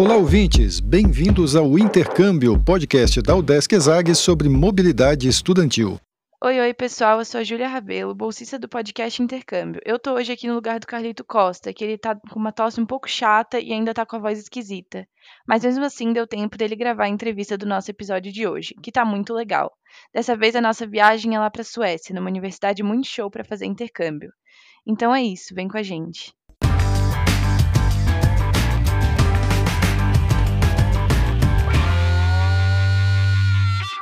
Olá, ouvintes! Bem-vindos ao Intercâmbio, podcast da Udesc Exag sobre mobilidade estudantil. Oi, oi, pessoal. Eu sou a Júlia Rabelo, bolsista do podcast Intercâmbio. Eu tô hoje aqui no lugar do Carlito Costa, que ele tá com uma tosse um pouco chata e ainda tá com a voz esquisita. Mas mesmo assim, deu tempo dele gravar a entrevista do nosso episódio de hoje, que tá muito legal. Dessa vez a nossa viagem é lá pra Suécia, numa universidade muito show para fazer intercâmbio. Então é isso, vem com a gente.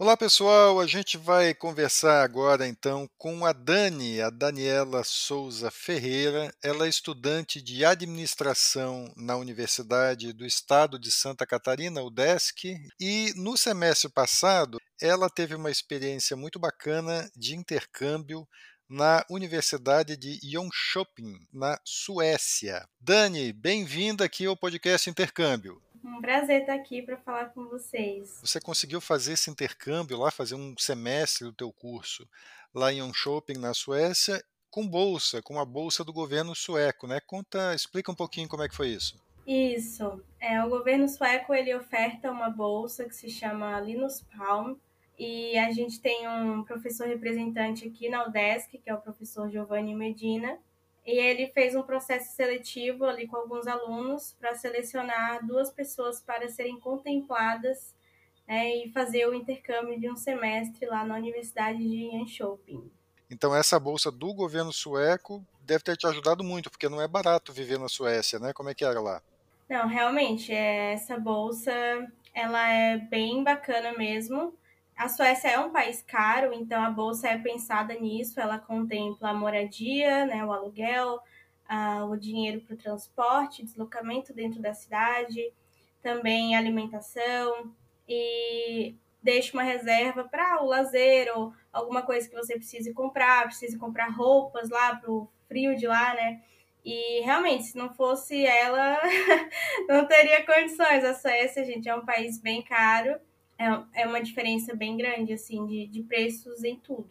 Olá pessoal, a gente vai conversar agora então com a Dani, a Daniela Souza Ferreira. Ela é estudante de administração na Universidade do Estado de Santa Catarina, UDESC, e no semestre passado ela teve uma experiência muito bacana de intercâmbio na Universidade de Jönköping, na Suécia. Dani, bem-vinda aqui ao podcast Intercâmbio. Um prazer estar aqui para falar com vocês. Você conseguiu fazer esse intercâmbio lá, fazer um semestre do teu curso lá em Jönköping, na Suécia, com bolsa, com a bolsa do governo sueco, né? Conta, explica um pouquinho como é que foi isso. Isso. É, o governo sueco ele oferta uma bolsa que se chama Linus Palm e a gente tem um professor representante aqui na UDESC, que é o professor Giovanni Medina, e ele fez um processo seletivo ali com alguns alunos para selecionar duas pessoas para serem contempladas né, e fazer o intercâmbio de um semestre lá na Universidade de Jönköping. Então essa bolsa do governo sueco deve ter te ajudado muito, porque não é barato viver na Suécia, né? Como é que era lá? Não, realmente, essa bolsa ela é bem bacana mesmo. A Suécia é um país caro, então a bolsa é pensada nisso. Ela contempla a moradia, né, o aluguel, o dinheiro para o transporte, deslocamento dentro da cidade, também alimentação e deixa uma reserva para o lazer ou alguma coisa que você precise comprar, precise comprar roupas lá para o frio de lá, né? E realmente, se não fosse ela, não teria condições. A Suécia, gente, é um país bem caro é, é uma diferença bem grande, assim, de, de preços em tudo.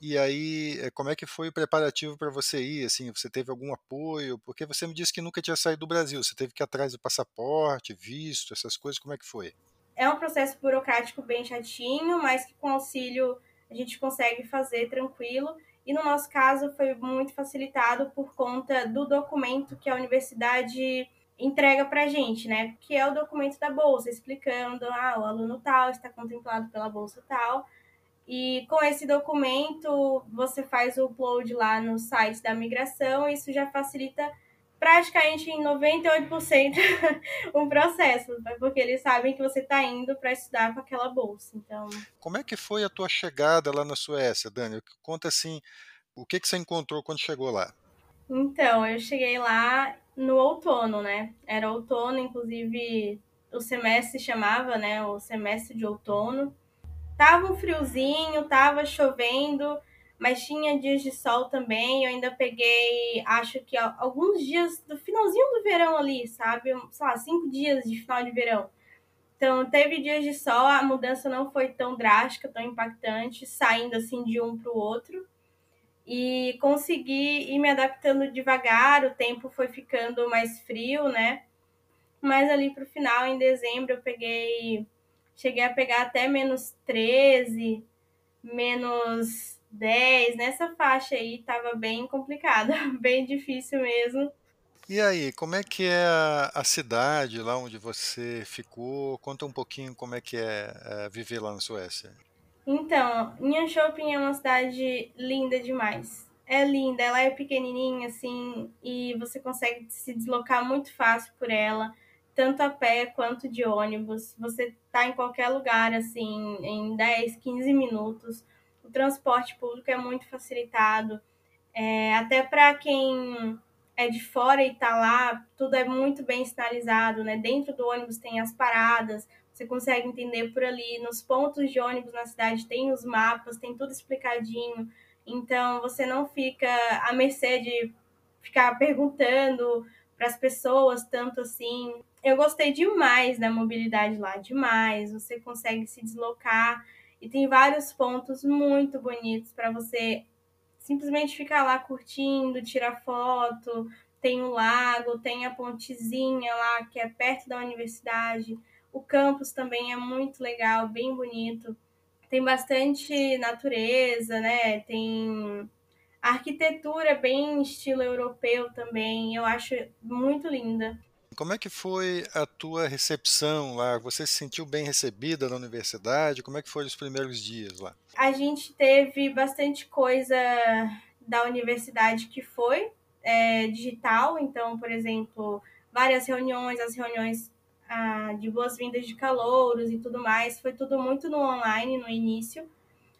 E aí, eh, como é que foi o preparativo para você ir? Assim, você teve algum apoio? Porque você me disse que nunca tinha saído do Brasil. Você teve que ir atrás do passaporte, visto, essas coisas. Como é que foi? É um processo burocrático bem chatinho, mas que com auxílio a gente consegue fazer tranquilo. E no nosso caso foi muito facilitado por conta do documento que a universidade entrega para a gente, né? Que é o documento da bolsa, explicando, ah, o aluno tal está contemplado pela bolsa tal. E com esse documento, você faz o upload lá no site da migração, isso já facilita praticamente em 98% o processo, né? porque eles sabem que você está indo para estudar com aquela bolsa. Então, como é que foi a tua chegada lá na Suécia, Dani? Conta assim, o que que você encontrou quando chegou lá? Então, eu cheguei lá no outono, né? Era outono, inclusive o semestre chamava, né? O semestre de outono. Tava um friozinho, tava chovendo, mas tinha dias de sol também. Eu ainda peguei, acho que alguns dias do finalzinho do verão ali, sabe? Sei lá, cinco dias de final de verão. Então, teve dias de sol, a mudança não foi tão drástica, tão impactante, saindo assim de um para o outro e consegui ir me adaptando devagar. O tempo foi ficando mais frio, né? Mas ali para o final, em dezembro, eu peguei. Cheguei a pegar até menos 13, menos 10. Nessa faixa aí tava bem complicado, bem difícil mesmo. E aí, como é que é a, a, cidade lá onde você ficou? Conta um pouquinho como é que é, é viver lá na Suécia. Então, Shopping é uma cidade linda demais. É linda, ela é pequenininha assim e você consegue se deslocar muito fácil por ela, tanto a pé quanto de ônibus. Você tá em qualquer lugar assim em 10, 15 minutos. O transporte público é muito facilitado. É, até para quem é de fora e tá lá, tudo é muito bem sinalizado, né? Dentro do ônibus tem as paradas, você consegue entender por ali. Nos pontos de ônibus na cidade tem os mapas, tem tudo explicadinho. Então você não fica à mercê de ficar perguntando para as pessoas tanto assim. Eu gostei demais da mobilidade lá, demais. Você consegue se deslocar e tem vários pontos muito bonitos para você simplesmente ficar lá curtindo, tirar foto. Tem o lago, tem a pontezinha lá que é perto da universidade. O campus também é muito legal, bem bonito. Tem bastante natureza, né? Tem a arquitetura bem estilo europeu também, eu acho muito linda. Como é que foi a tua recepção lá? Você se sentiu bem recebida na universidade? Como é que foram os primeiros dias lá? A gente teve bastante coisa da universidade que foi é, digital, então, por exemplo, várias reuniões, as reuniões ah, de boas-vindas de calouros e tudo mais, foi tudo muito no online no início.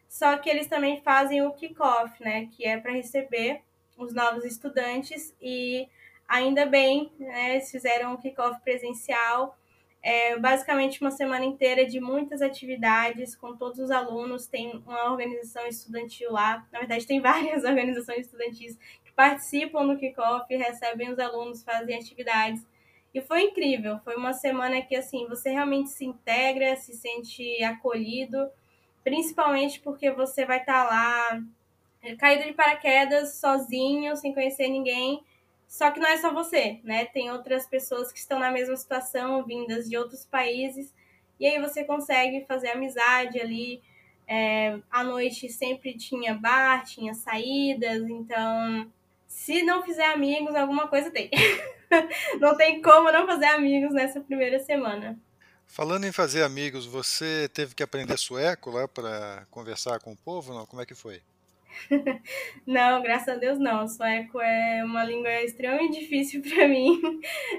Só que eles também fazem o kickoff, né, que é para receber os novos estudantes e ainda bem, né, eles fizeram o kickoff presencial, é basicamente uma semana inteira de muitas atividades com todos os alunos. Tem uma organização estudantil lá, na verdade tem várias organizações estudantis que participam do kickoff, recebem os alunos, fazem atividades. E foi incrível, foi uma semana que assim, você realmente se integra, se sente acolhido principalmente porque você vai estar lá é, caído de paraquedas, sozinho, sem conhecer ninguém. Só que não é só você, né? Tem outras pessoas que estão na mesma situação, vindas de outros países, e aí você consegue fazer amizade ali. É, à noite sempre tinha bar, tinha saídas, então se não fizer amigos, alguma coisa tem. não tem como não fazer amigos nessa primeira semana. Falando em fazer amigos, você teve que aprender sueco lá para conversar com o povo? Não? Como é que foi? não, graças a Deus não. Sueco é uma língua extremamente difícil para mim.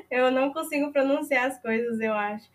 Eu não consigo pronunciar as coisas, eu acho.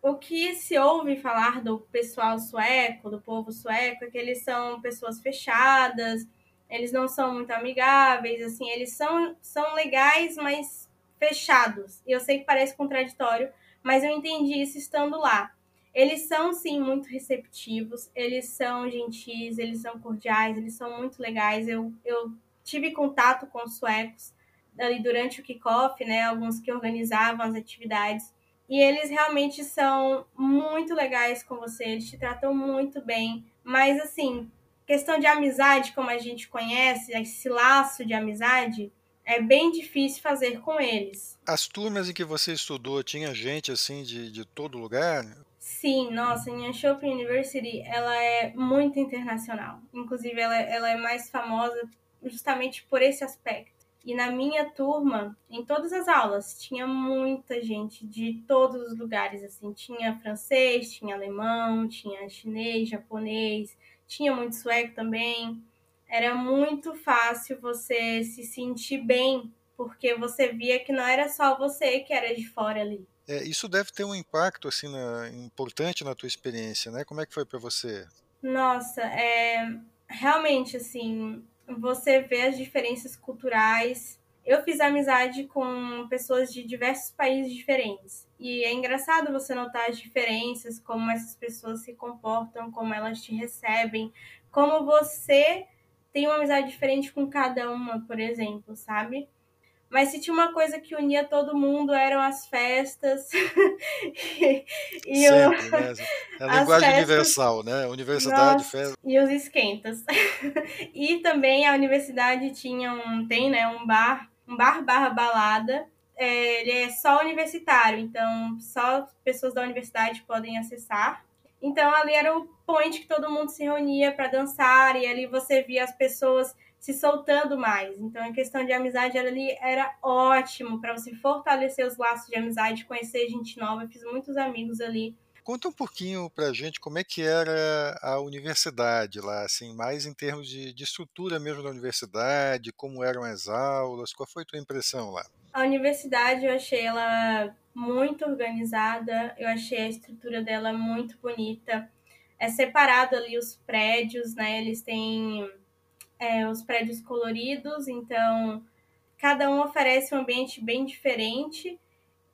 O que se ouve falar do pessoal sueco, do povo sueco, é que eles são pessoas fechadas, eles não são muito amigáveis, assim, eles são, são legais, mas fechados. E eu sei que parece contraditório, mas eu entendi isso estando lá. Eles são, sim, muito receptivos, eles são gentis, eles são cordiais, eles são muito legais. Eu, eu tive contato com os suecos ali durante o kickoff, né? Alguns que organizavam as atividades. E eles realmente são muito legais com você, eles te tratam muito bem. Mas, assim, questão de amizade, como a gente conhece, esse laço de amizade, é bem difícil fazer com eles. As turmas em que você estudou, tinha gente assim de, de todo lugar? Sim, nossa, a Anshope University, ela é muito internacional. Inclusive, ela, ela é mais famosa justamente por esse aspecto. E na minha turma, em todas as aulas, tinha muita gente de todos os lugares, assim. Tinha francês, tinha alemão, tinha chinês, japonês, tinha muito sueco também era muito fácil você se sentir bem, porque você via que não era só você que era de fora ali. É, isso deve ter um impacto assim na, importante na tua experiência, né? Como é que foi para você? Nossa, é realmente assim, você vê as diferenças culturais. Eu fiz amizade com pessoas de diversos países diferentes. E é engraçado você notar as diferenças, como essas pessoas se comportam, como elas te recebem, como você tem uma amizade diferente com cada uma, por exemplo, sabe? Mas se tinha uma coisa que unia todo mundo eram as festas. e, e Sempre, o... né? É a linguagem festas... universal, né? Universidade, Nossa, festa. E os esquentas. e também a universidade tinha um, tem, né, um bar, um bar barra balada. É, ele é só universitário, então só pessoas da universidade podem acessar. Então ali era o point que todo mundo se reunia para dançar e ali você via as pessoas se soltando mais. Então a questão de amizade ali era ótimo para você fortalecer os laços de amizade, conhecer gente nova. Eu fiz muitos amigos ali. Conta um pouquinho para a gente como é que era a universidade lá, assim, mais em termos de, de estrutura mesmo da universidade, como eram as aulas, qual foi a tua impressão lá? A universidade eu achei ela muito organizada, eu achei a estrutura dela muito bonita. É separado ali os prédios, né? Eles têm é, os prédios coloridos, então cada um oferece um ambiente bem diferente.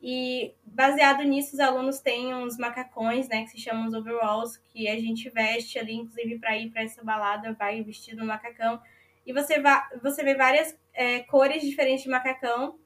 E baseado nisso, os alunos têm uns macacões, né, que se chamam os overalls, que a gente veste ali, inclusive para ir para essa balada, vai vestido no macacão. E você, va você vê várias é, cores diferentes de macacão,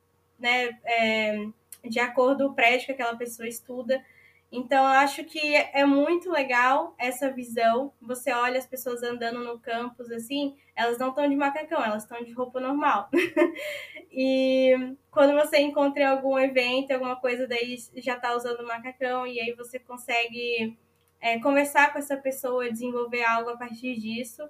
né, é, de acordo com o prédio que aquela pessoa estuda. Então, eu acho que é muito legal essa visão. Você olha as pessoas andando no campus assim, elas não estão de macacão, elas estão de roupa normal. e quando você encontra em algum evento, alguma coisa, daí já está usando macacão, e aí você consegue é, conversar com essa pessoa, desenvolver algo a partir disso.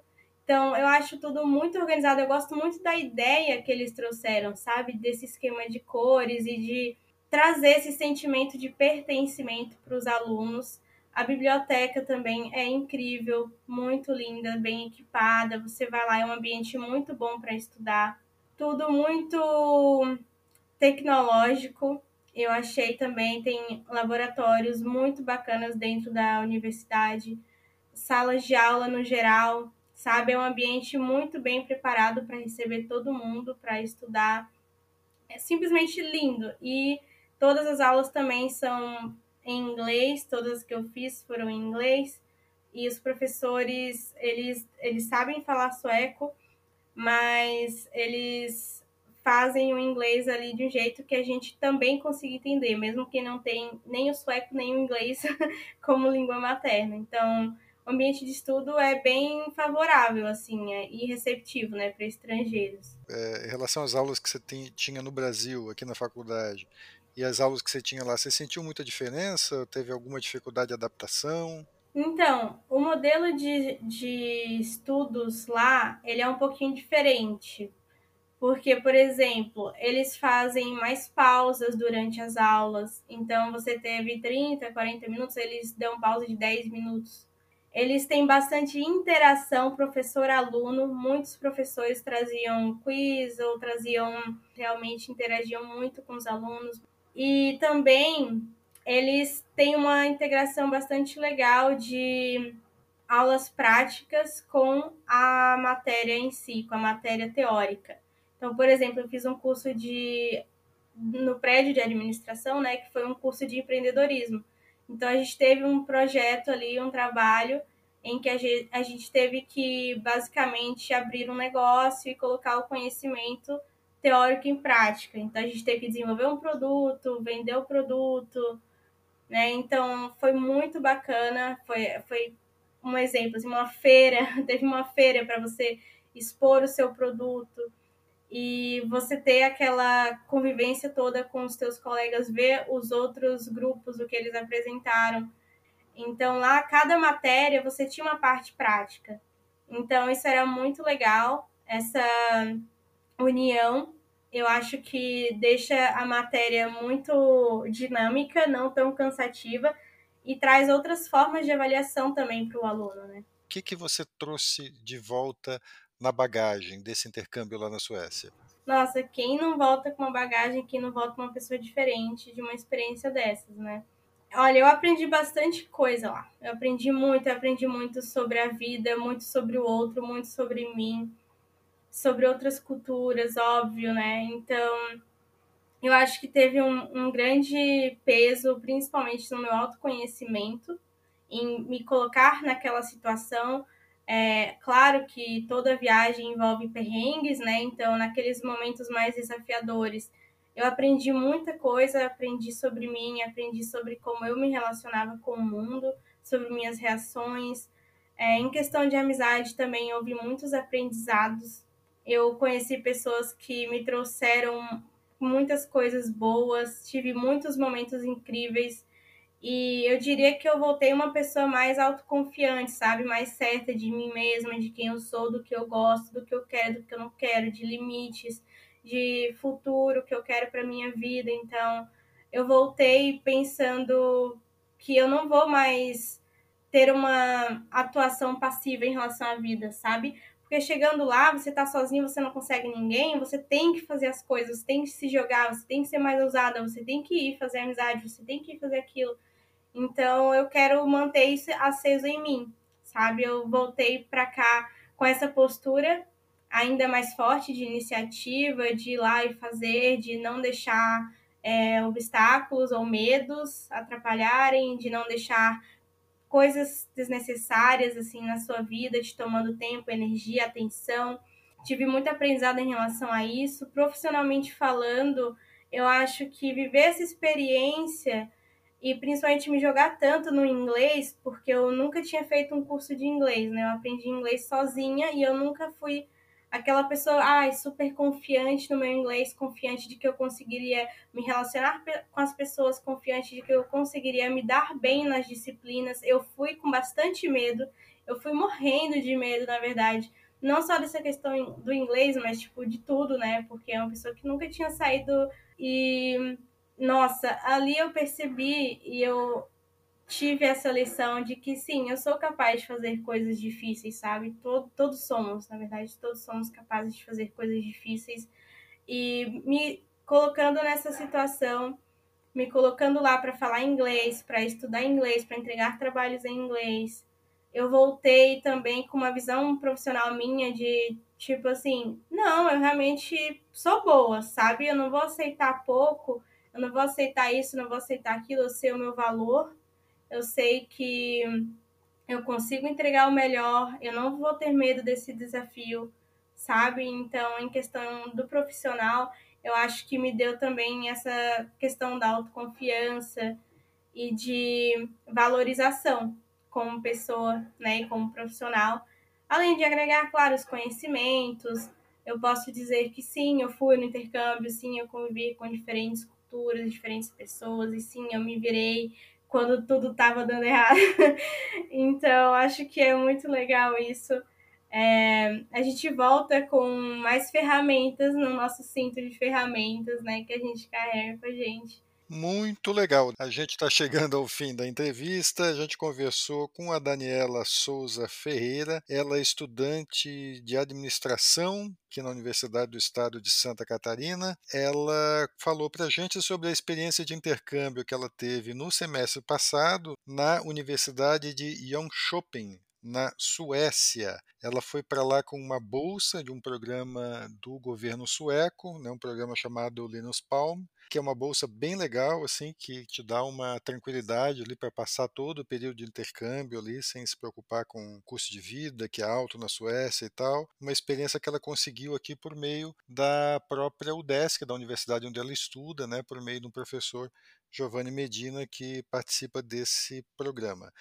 Então, eu acho tudo muito organizado. Eu gosto muito da ideia que eles trouxeram, sabe? Desse esquema de cores e de trazer esse sentimento de pertencimento para os alunos. A biblioteca também é incrível, muito linda, bem equipada. Você vai lá, é um ambiente muito bom para estudar. Tudo muito tecnológico. Eu achei também tem laboratórios muito bacanas dentro da universidade, salas de aula no geral, sabe? É um ambiente muito bem preparado para receber todo mundo, para estudar. É simplesmente lindo. E Todas as aulas também são em inglês, todas que eu fiz foram em inglês. E os professores, eles, eles sabem falar sueco, mas eles fazem o inglês ali de um jeito que a gente também consiga entender, mesmo que não tem nem o sueco nem o inglês como língua materna. Então, o ambiente de estudo é bem favorável, assim, é, e receptivo, né, para estrangeiros. É, em relação às aulas que você tem, tinha no Brasil, aqui na faculdade, e as aulas que você tinha lá, você sentiu muita diferença? Teve alguma dificuldade de adaptação? Então, o modelo de, de estudos lá, ele é um pouquinho diferente. Porque, por exemplo, eles fazem mais pausas durante as aulas. Então, você teve 30, 40 minutos, eles dão pausa de 10 minutos. Eles têm bastante interação professor-aluno. Muitos professores traziam quiz ou traziam, realmente interagiam muito com os alunos. E também eles têm uma integração bastante legal de aulas práticas com a matéria em si, com a matéria teórica. Então, por exemplo, eu fiz um curso de no prédio de administração, né, que foi um curso de empreendedorismo. Então a gente teve um projeto ali, um trabalho em que a gente, a gente teve que basicamente abrir um negócio e colocar o conhecimento teórico em prática. Então a gente teve que desenvolver um produto, vender o produto, né? Então foi muito bacana, foi, foi um exemplo, assim, uma feira, teve uma feira para você expor o seu produto e você ter aquela convivência toda com os seus colegas, ver os outros grupos, o que eles apresentaram. Então lá cada matéria você tinha uma parte prática. Então isso era muito legal, essa união, eu acho que deixa a matéria muito dinâmica, não tão cansativa, e traz outras formas de avaliação também para o aluno. Né? O que, que você trouxe de volta na bagagem desse intercâmbio lá na Suécia? Nossa, quem não volta com uma bagagem, quem não volta com uma pessoa diferente de uma experiência dessas, né? Olha, eu aprendi bastante coisa lá. Eu aprendi muito, eu aprendi muito sobre a vida, muito sobre o outro, muito sobre mim sobre outras culturas, óbvio, né? Então, eu acho que teve um, um grande peso, principalmente no meu autoconhecimento, em me colocar naquela situação. É, claro que toda viagem envolve perrengues, né? Então, naqueles momentos mais desafiadores, eu aprendi muita coisa, aprendi sobre mim, aprendi sobre como eu me relacionava com o mundo, sobre minhas reações. É, em questão de amizade também houve muitos aprendizados eu conheci pessoas que me trouxeram muitas coisas boas, tive muitos momentos incríveis e eu diria que eu voltei uma pessoa mais autoconfiante, sabe? Mais certa de mim mesma, de quem eu sou, do que eu gosto, do que eu quero, do que eu não quero, de limites, de futuro que eu quero para minha vida. Então, eu voltei pensando que eu não vou mais ter uma atuação passiva em relação à vida, sabe? Porque chegando lá, você tá sozinho, você não consegue ninguém, você tem que fazer as coisas, você tem que se jogar, você tem que ser mais ousada, você tem que ir fazer amizade, você tem que ir fazer aquilo. Então eu quero manter isso aceso em mim, sabe? Eu voltei para cá com essa postura ainda mais forte de iniciativa, de ir lá e fazer, de não deixar é, obstáculos ou medos atrapalharem, de não deixar coisas desnecessárias assim na sua vida, te tomando tempo, energia, atenção. Tive muito aprendizado em relação a isso. Profissionalmente falando, eu acho que viver essa experiência e principalmente me jogar tanto no inglês, porque eu nunca tinha feito um curso de inglês, né? Eu aprendi inglês sozinha e eu nunca fui aquela pessoa, ai, super confiante no meu inglês, confiante de que eu conseguiria me relacionar com as pessoas, confiante de que eu conseguiria me dar bem nas disciplinas. Eu fui com bastante medo, eu fui morrendo de medo, na verdade. Não só dessa questão do inglês, mas tipo de tudo, né? Porque é uma pessoa que nunca tinha saído e nossa, ali eu percebi e eu tive essa lição de que sim, eu sou capaz de fazer coisas difíceis, sabe? Todo, todos somos, na verdade, todos somos capazes de fazer coisas difíceis. E me colocando nessa situação, me colocando lá para falar inglês, para estudar inglês, para entregar trabalhos em inglês, eu voltei também com uma visão profissional minha de tipo assim, não, eu realmente sou boa, sabe? Eu não vou aceitar pouco, eu não vou aceitar isso, não vou aceitar aquilo, eu sei o meu valor eu sei que eu consigo entregar o melhor, eu não vou ter medo desse desafio, sabe? Então, em questão do profissional, eu acho que me deu também essa questão da autoconfiança e de valorização como pessoa, né, e como profissional, além de agregar, claro, os conhecimentos. Eu posso dizer que sim, eu fui no intercâmbio, sim, eu convivi com diferentes culturas, diferentes pessoas, e sim, eu me virei quando tudo estava dando errado. então, acho que é muito legal isso. É, a gente volta com mais ferramentas no nosso cinto de ferramentas, né, que a gente carrega com a gente. Muito legal. A gente está chegando ao fim da entrevista. A gente conversou com a Daniela Souza Ferreira. Ela é estudante de administração aqui na Universidade do Estado de Santa Catarina. Ela falou para a gente sobre a experiência de intercâmbio que ela teve no semestre passado na Universidade de Jönköping, na Suécia. Ela foi para lá com uma bolsa de um programa do governo sueco, né, um programa chamado Linus Palm, que é uma bolsa bem legal, assim, que te dá uma tranquilidade ali para passar todo o período de intercâmbio ali, sem se preocupar com o custo de vida, que é alto na Suécia e tal. Uma experiência que ela conseguiu aqui por meio da própria UDESC, da universidade onde ela estuda, né, por meio de um professor Giovanni Medina, que participa desse programa.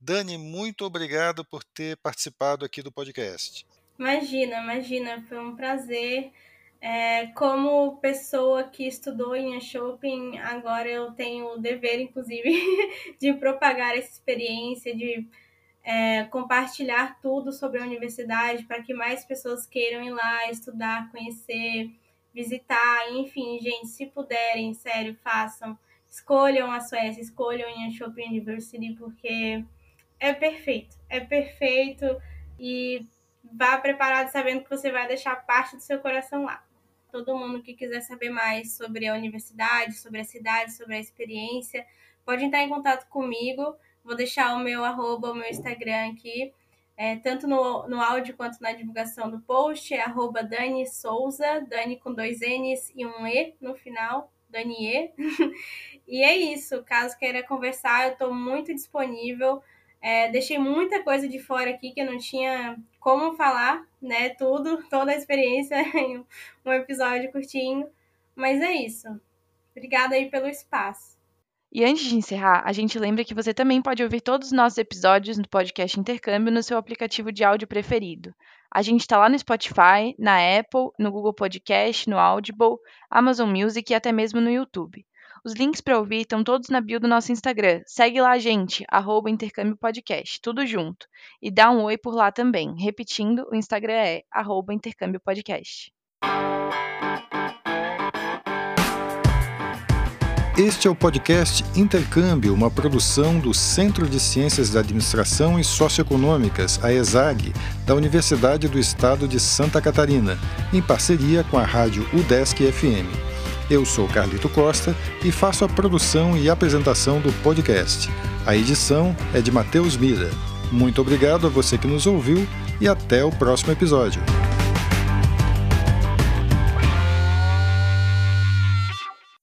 Dani, muito obrigado por ter participado aqui do podcast. Imagina, imagina, foi um prazer. É, como pessoa que estudou em shopping, agora eu tenho o dever, inclusive, de propagar essa experiência, de é, compartilhar tudo sobre a universidade para que mais pessoas queiram ir lá estudar, conhecer, visitar, enfim, gente, se puderem, sério, façam. Escolham a Suécia, escolham a Shopping University, porque é perfeito, é perfeito e vá preparado sabendo que você vai deixar parte do seu coração lá todo mundo que quiser saber mais sobre a universidade, sobre a cidade, sobre a experiência, pode entrar em contato comigo. Vou deixar o meu arroba, o meu Instagram aqui, é, tanto no, no áudio quanto na divulgação do post, é arroba Dani Souza, Dani com dois N's e um E no final, Dani E. e é isso, caso queira conversar, eu estou muito disponível. É, deixei muita coisa de fora aqui que eu não tinha como falar, né? Tudo, toda a experiência em um episódio curtinho. Mas é isso. Obrigada aí pelo espaço. E antes de encerrar, a gente lembra que você também pode ouvir todos os nossos episódios do podcast Intercâmbio no seu aplicativo de áudio preferido. A gente está lá no Spotify, na Apple, no Google Podcast, no Audible, Amazon Music e até mesmo no YouTube. Os links para ouvir estão todos na bio do nosso Instagram. Segue lá, gente, arroba Intercâmbio Podcast, tudo junto. E dá um oi por lá também. Repetindo, o Instagram é arroba Intercâmbio Podcast. Este é o podcast Intercâmbio, uma produção do Centro de Ciências da Administração e Socioeconômicas, a ESAG, da Universidade do Estado de Santa Catarina, em parceria com a rádio UDESC FM. Eu sou Carlito Costa e faço a produção e apresentação do podcast. A edição é de Matheus Mira. Muito obrigado a você que nos ouviu e até o próximo episódio.